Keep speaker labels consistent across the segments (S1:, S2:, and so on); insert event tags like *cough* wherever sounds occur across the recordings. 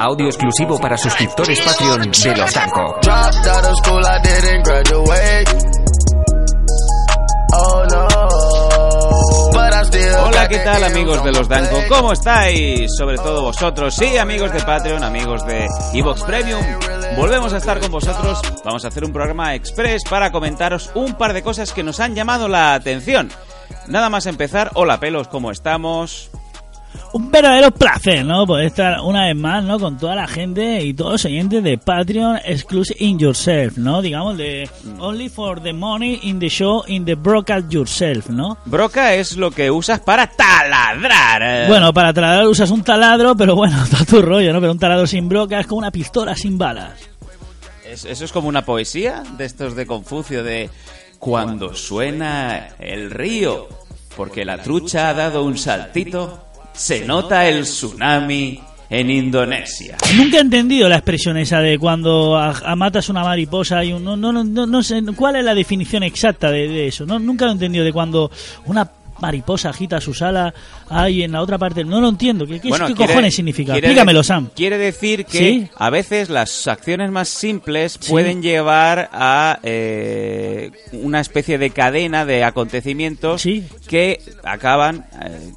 S1: Audio exclusivo para suscriptores Patreon de Los Danco.
S2: Oh
S3: Hola, ¿qué tal amigos de los Danco? ¿Cómo estáis? Sobre todo vosotros, sí, amigos de Patreon, amigos de Evox Premium. Volvemos a estar con vosotros. Vamos a hacer un programa express para comentaros un par de cosas que nos han llamado la atención. Nada más empezar, hola pelos, ¿cómo estamos?
S4: Un verdadero placer, ¿no? Poder estar una vez más, ¿no? Con toda la gente y todos los oyentes de Patreon Exclusive in Yourself, ¿no? Digamos, de Only for the Money in the Show in the Broadcast Yourself, ¿no?
S3: Broca es lo que usas para taladrar. eh.
S4: Bueno, para taladrar usas un taladro, pero bueno, *laughs* está tu rollo, ¿no? Pero un taladro sin broca es como una pistola sin balas.
S3: Es- Eso es como una poesía de estos de Confucio de cuando suena el río, porque la trucha ha dado un saltito, se nota el tsunami en Indonesia.
S4: Nunca he entendido la expresión esa de cuando a- a matas una mariposa y un, no, no, no, no, no sé cuál es la definición exacta de, de eso. No, nunca lo he entendido de cuando una mariposa agita sus alas ahí en la otra parte. No lo entiendo. ¿Qué, qué, qué
S3: quiere-
S4: cojones significa? Explícamelo, Sam.
S3: Quiere decir que
S4: ¿Sí?
S3: a veces las acciones más simples
S4: Sí.
S3: pueden llevar a eh, una especie de cadena de acontecimientos
S4: Sí.
S3: que acaban eh,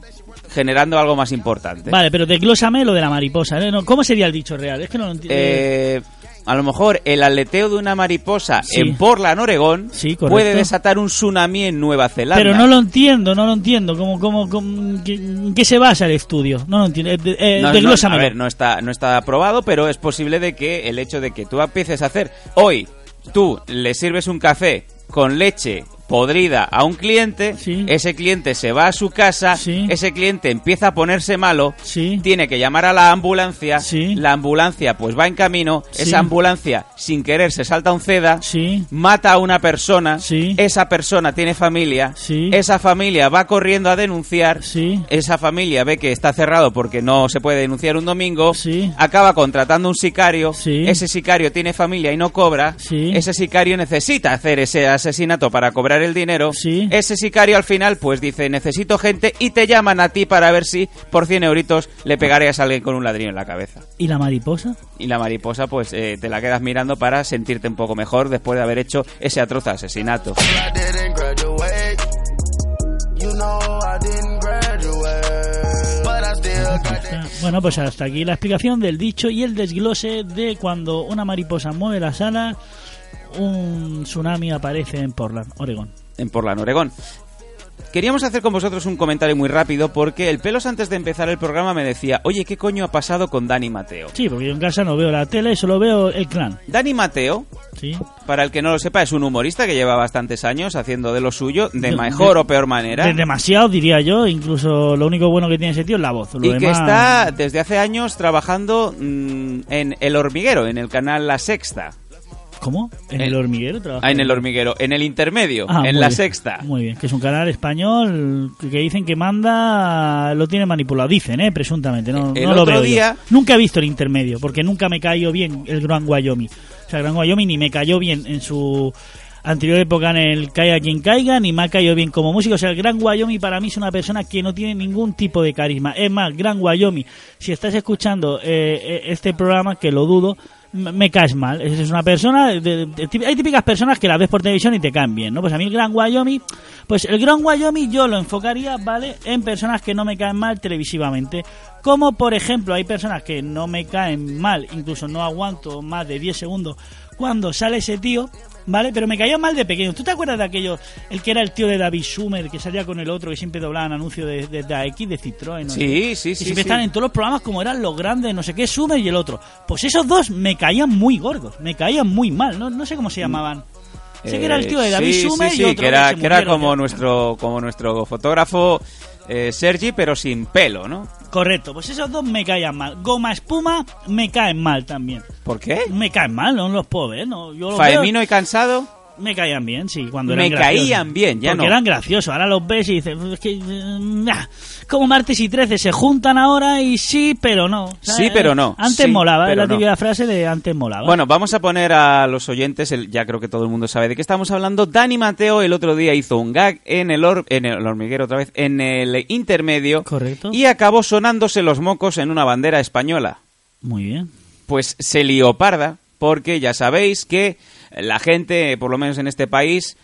S3: generando algo más importante.
S4: Vale, pero desglósame lo de la mariposa. ¿eh? No, ¿Cómo sería el dicho real? Es que no lo entiendo.
S3: Eh, a lo mejor el aleteo de una mariposa
S4: Sí.
S3: en Portland, Oregón,
S4: Sí,
S3: puede desatar un tsunami en Nueva Zelanda.
S4: pero no lo entiendo, no lo entiendo. ¿Cómo, cómo, cómo- qué- ¿En qué se basa el estudio? No lo entiendo. Eh, eh,
S3: No, no,
S4: desglósamelo.
S3: a ver, no está, no está aprobado, pero es posible de que el hecho de que tú empieces a hacer hoy, tú le sirves un café con leche podrida a un cliente,
S4: Sí.
S3: ese cliente se va a su casa,
S4: Sí.
S3: ese cliente empieza a ponerse malo,
S4: Sí.
S3: tiene que llamar a la ambulancia, la ambulancia pues va en camino, esa ambulancia sin querer se salta un ceda, mata a una persona, esa persona tiene familia, esa familia va corriendo a denunciar, esa familia ve que está cerrado porque no se puede denunciar un domingo, acaba contratando un sicario, ese sicario tiene familia y no cobra, ese sicario necesita hacer ese asesinato para cobrar el dinero,
S4: Sí.
S3: ese sicario al final pues dice necesito gente y te llaman a ti para ver si por 100 euritos le pegarías a alguien con un ladrillo en la cabeza.
S4: ¿Y la mariposa?
S3: Y la mariposa pues eh, te la quedas mirando para sentirte un poco mejor después de haber hecho ese atroz asesinato.
S4: Bueno, pues hasta aquí la explicación del dicho y el desglose de cuando una mariposa mueve las alas, un tsunami aparece en Portland, Oregón.
S3: en Portland, Oregón. Queríamos hacer con vosotros un comentario muy rápido porque el pelos antes de empezar el programa me decía, oye, ¿qué coño ha pasado con Dani Mateo?
S4: Sí, porque yo en casa no veo la tele, solo veo el clan.
S3: Dani Mateo,
S4: Sí.
S3: para el que no lo sepa, es un humorista que lleva bastantes años haciendo de lo suyo, de
S4: De-
S3: mejor
S4: de-
S3: o peor manera.
S4: De demasiado, diría yo. Incluso lo único bueno que tiene ese tío es la voz. Lo
S3: y que está desde hace años trabajando mm, en El Hormiguero, en el canal La Sexta.
S4: ¿Cómo? ¿En el hormiguero trabaja?
S3: Ah, en El Hormiguero, en el intermedio,
S4: Ah,
S3: en La
S4: bien,
S3: Sexta.
S4: Muy bien, que es un canal español que dicen que manda, lo tiene manipulado, dicen, ¿eh? Presuntamente, no,
S3: El
S4: no lo veo yo. Nunca he visto el intermedio, porque nunca me cayó bien el Gran Wyoming. O sea, el Gran Wyoming ni me cayó bien en su anterior época en el Caiga quien caiga, ni me ha caído bien como músico. O sea, el Gran Wyoming para mí es una persona que no tiene ningún tipo de carisma. Es más, Gran Wyoming, si estás escuchando eh, eh, este programa, que lo dudo, me caes mal. Es una persona, de- de- hay típicas personas que la ves por televisión y te caen bien, ¿no? Pues a mí el Gran Wyoming, pues el Gran Wyoming yo lo enfocaría, ¿vale? En personas que no me caen mal televisivamente. Como por ejemplo, hay personas que no me caen mal, incluso no aguanto más de 10 segundos cuando sale ese tío, ¿vale? Pero me caía mal de pequeño. ¿Tú te acuerdas de aquello, el que era el tío de David Schumer, que salía con el otro, que siempre doblaban anuncios de, de, de AX, de Citroën? no sé?
S3: Sí, sí,
S4: Y
S3: sí.
S4: siempre
S3: sí.
S4: están en todos los programas como eran los grandes, no sé qué, Schumer y el otro. Pues esos dos me caían muy gordos, me caían muy mal, no, no sé cómo se llamaban. Sé que era el tío de
S3: Eh,
S4: David
S3: sí,
S4: Schumer
S3: sí,
S4: y
S3: sí,
S4: otro
S3: que era, que era como
S4: ya.
S3: nuestro, como nuestro fotógrafo eh, Sergi, pero sin pelo, ¿no?
S4: Correcto, pues esos dos me caían mal. Goma Espuma me caen mal también.
S3: ¿Por qué?
S4: Me caen mal, no los puedo ver, ¿no? Yo los
S3: Faemino
S4: veo-
S3: y cansado.
S4: Me caían bien, sí, cuando
S3: Me
S4: eran graciosos.
S3: caían bien, ya
S4: Porque
S3: no.
S4: eran graciosos. Ahora los ves y dices, es que, eh, nah, como martes y 13 se juntan ahora y sí, pero no.
S3: Sí, pero no.
S4: Antes
S3: Sí,
S4: molaba, es la
S3: no.
S4: típica frase de antes molaba.
S3: Bueno, vamos a poner a los oyentes, el- ya creo que todo el mundo sabe de qué estamos hablando. Dani Mateo el otro día hizo un gag en el, hor- en el hormiguero otra vez, en el intermedio.
S4: Correcto.
S3: Y acabó sonándose los mocos en una bandera española.
S4: Muy bien.
S3: Pues se lió parda, porque ya sabéis que la gente, por lo menos en este país,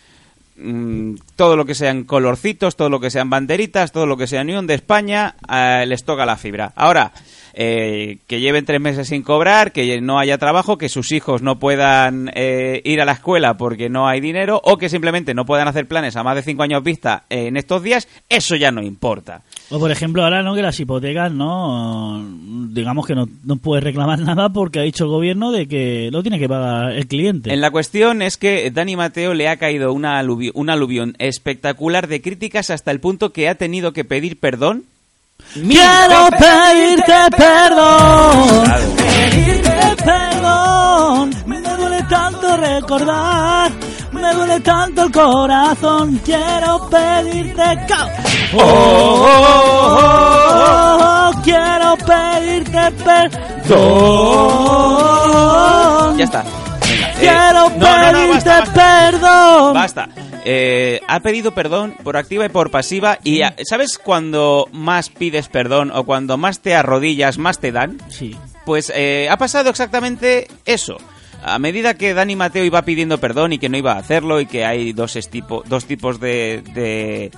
S3: mm, todo lo que sean colorcitos, todo lo que sean banderitas, todo lo que sea Unión de España, eh, les toca la fibra. Ahora, eh, que lleven tres meses sin cobrar, que no haya trabajo, que sus hijos no puedan eh, ir a la escuela porque no hay dinero, o que simplemente no puedan hacer planes a más de cinco años vista en estos días, eso ya no importa.
S4: O por ejemplo, ahora no que las hipotecas, no, digamos que no, no puedes reclamar *laughs* nada porque ha dicho el gobierno de que lo tiene que pagar el cliente.
S3: En la cuestión es que Dani Mateo le ha caído una aluvi- un aluvión espectacular de críticas hasta el punto que ha tenido que pedir perdón.
S4: Quiero pedirte perdón, pedirte perdón. Me duele tanto recordar, me duele tanto el corazón. Quiero pedirte
S3: Oh, oh, oh,
S4: Oh, quiero pedirte perdón.
S3: Ya está. Venga, eh,
S4: Quiero
S3: no, no, no,
S4: pedirte
S3: basta, basta.
S4: perdón.
S3: Basta. Eh, ha pedido perdón por activa y por pasiva. Y ¿sabes cuando más pides perdón o cuando más te arrodillas, más te dan?
S4: Sí.
S3: Pues eh, ha pasado exactamente eso. A medida que Dani Mateo iba pidiendo perdón y que no iba a hacerlo y que hay dos, estipo- dos tipos de, de,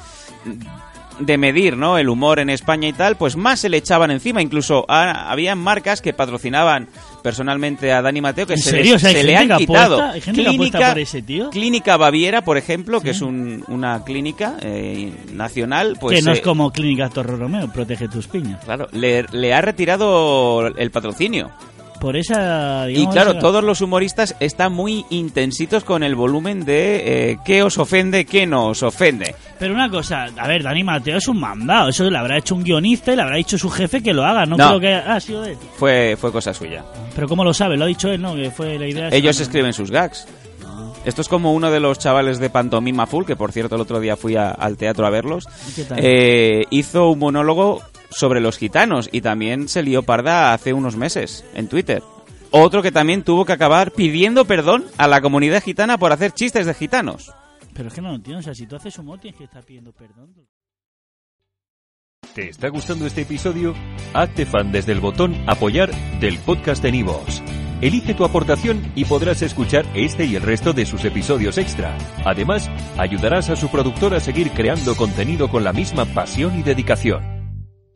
S3: de medir ¿no? el humor en España y tal, pues más se le echaban encima. Incluso ah, había marcas que patrocinaban personalmente a Dani Mateo que
S4: ¿En
S3: se,
S4: serio?
S3: les-
S4: O sea, hay
S3: se le han quitado.
S4: apuesta- hay gente que apuesta por ese tío.
S3: Clínica Baviera, por ejemplo, que es un- una clínica eh, nacional, pues
S4: que no es
S3: eh,
S4: como Clínica Torre Romeo, protege tus piñas.
S3: claro, le, le ha retirado el patrocinio.
S4: Por esa.
S3: Y claro,
S4: esa-
S3: todos los humoristas están muy intensitos con el volumen de eh, qué os ofende, qué no os ofende.
S4: Pero una cosa, a ver, Dani Mateo es un mandado. Eso le habrá hecho un guionista y le habrá dicho su jefe que lo haga. No,
S3: No.
S4: creo que ha sido él.
S3: Fue, fue cosa suya.
S4: Pero ¿cómo lo sabe? Lo ha dicho él, ¿no? Que fue la idea. esa,
S3: Ellos
S4: ¿no?
S3: escriben sus gags. Esto es como uno de los chavales de Pantomima Full, que por cierto el otro día fui a- al teatro a verlos.
S4: ¿Y qué tal?
S3: Eh, hizo un monólogo sobre los gitanos y también se lió parda hace unos meses en Twitter. Otro que también tuvo que acabar pidiendo perdón a la comunidad gitana por hacer chistes de gitanos.
S4: Pero es que no lo entiendo. O sea, si tú haces humor tienes que estar pidiendo perdón.
S5: ¿Te está gustando este episodio? Hazte fan desde el botón Apoyar del podcast de Nivos. Elige tu aportación y podrás escuchar este y el resto de sus episodios extra. Además, ayudarás a su productor a seguir creando contenido con la misma pasión y dedicación.